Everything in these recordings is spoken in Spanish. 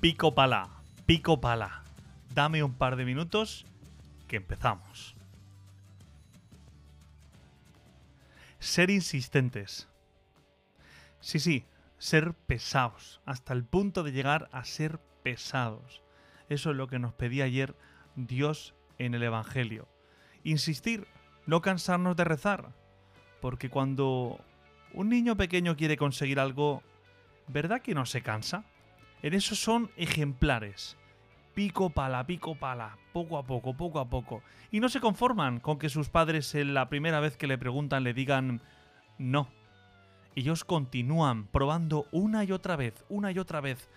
Pico pala, pico pala. Dame un par de minutos que empezamos. Ser insistentes. Sí, sí, ser pesados, hasta el punto de llegar a ser pesados. Eso es lo que nos pedía ayer Dios en el Evangelio. Insistir, no cansarnos de rezar, porque cuando un niño pequeño quiere conseguir algo, ¿verdad que no se cansa? En eso son ejemplares. Pico pala, pico pala, poco a poco, poco a poco. Y no se conforman con que sus padres en la primera vez que le preguntan le digan no. Ellos continúan probando una y otra vez, una y otra vez.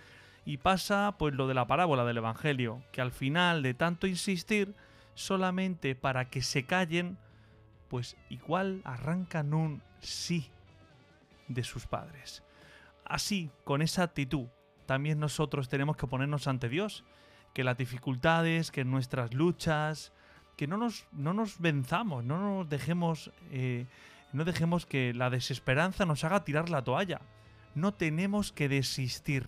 Y pasa pues lo de la parábola del Evangelio, que al final de tanto insistir, solamente para que se callen, pues igual arrancan un sí de sus padres. Así, con esa actitud, también nosotros tenemos que ponernos ante Dios, que las dificultades, que nuestras luchas, que no nos, no nos venzamos, no nos dejemos, eh, no dejemos que la desesperanza nos haga tirar la toalla. No tenemos que desistir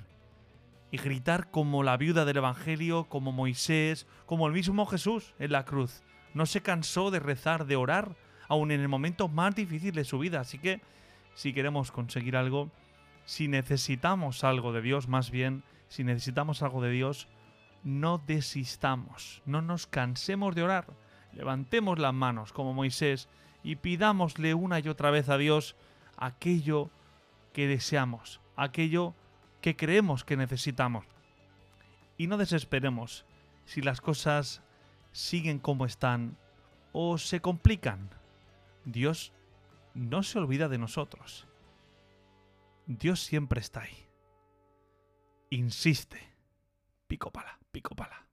y gritar como la viuda del Evangelio, como Moisés, como el mismo Jesús en la cruz. No se cansó de rezar, de orar, aun en el momento más difícil de su vida. Así que, si queremos conseguir algo, si necesitamos algo de Dios, más bien, si necesitamos algo de Dios, no desistamos, no nos cansemos de orar, levantemos las manos como Moisés y pidámosle una y otra vez a Dios aquello que deseamos, aquello que creemos que necesitamos. Y no desesperemos si las cosas siguen como están o se complican. Dios no se olvida de nosotros. Dios siempre está ahí. Insiste. Pico pala, pico pala.